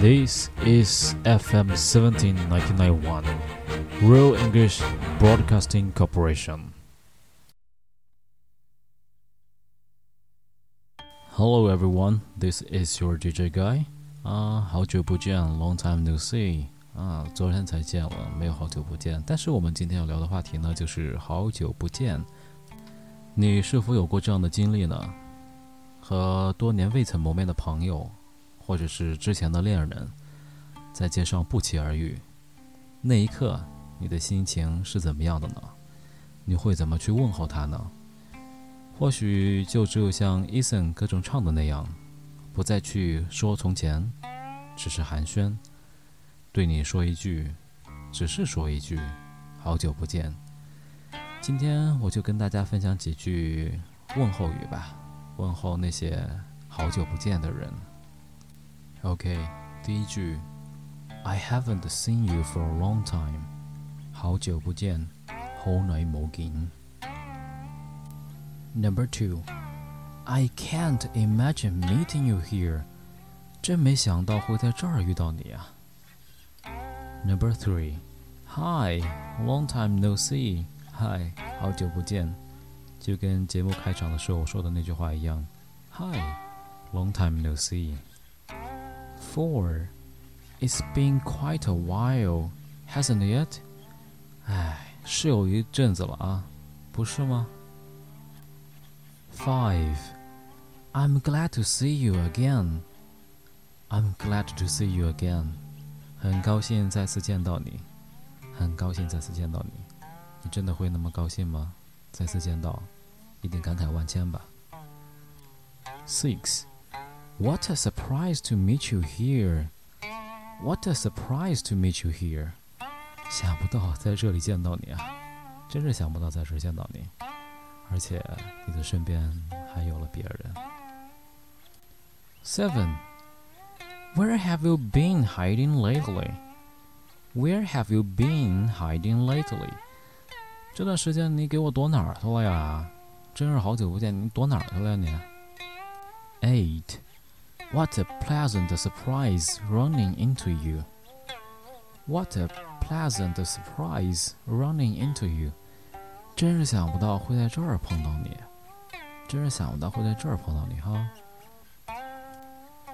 This is FM 17991, Real English Broadcasting Corporation. Hello everyone, this is your DJ Guy. 啊，好久不见，Long time no see. 啊，昨天才见了，没有好久不见。但是我们今天要聊的话题呢，就是好久不见。你是否有过这样的经历呢？和多年未曾谋面的朋友， 或者是之前的恋人，在街上不期而遇，那一刻你的心情是怎么样的呢？你会怎么去问候他呢？或许就只有像 Eason 歌中唱的那样，不再去说从前，只是寒暄，对你说一句，只是说一句，好久不见。今天我就跟大家分享几句问候语吧。问候那些好久不见的人。OK，第一句，I haven't seen you for a long time，好久不见，好耐冇见。Number two，I can't imagine meeting you here，真没想到会在这儿遇到你啊。Number three，Hi，long time no see，Hi，好久不见。就跟节目开场的时候我说的那句话一样，Hi, long time no see. Four, it's been quite a while, hasn't it? 哎，是有一阵子了啊，不是吗？Five, I'm glad to see you again. I'm glad to see you again. 很高兴再次见到你，很高兴再次见到你。你真的会那么高兴吗？再次见到，一定感慨万千吧。Six, what a surprise to meet you here! What a surprise to meet you here! 想不到在这里见到你啊，真是想不到在这见到你，而且你的身边还有了别人。Seven, where have you been hiding lately? Where have you been hiding lately? 这段时间你给我躲哪儿去了呀？真是好久不见，你躲哪儿去了你？Eight, what a pleasant surprise running into you. What a pleasant surprise running into you. 真是想不到会在这儿碰到你，真是想不到会在这儿碰到你哈。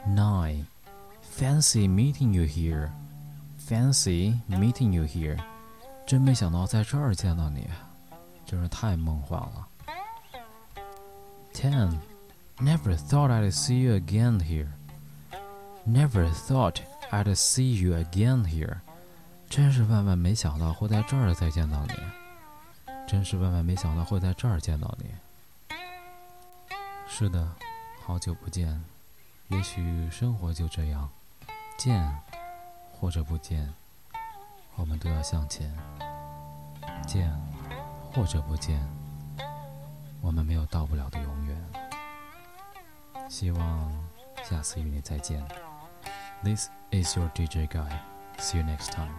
Nine, fancy meeting you here. Fancy meeting you here. 真没想到在这儿见到你，真是太梦幻了。Ten, Never thought I'd see you again here. Never thought I'd see you again here. 真是万万没想到会在这儿再见到你，真是万万没想到会在这儿见到你。是的，好久不见，也许生活就这样，见或者不见。我们都要向前，见或者不见，我们没有到不了的永远。希望下次与你再见。This is your DJ guy. See you next time.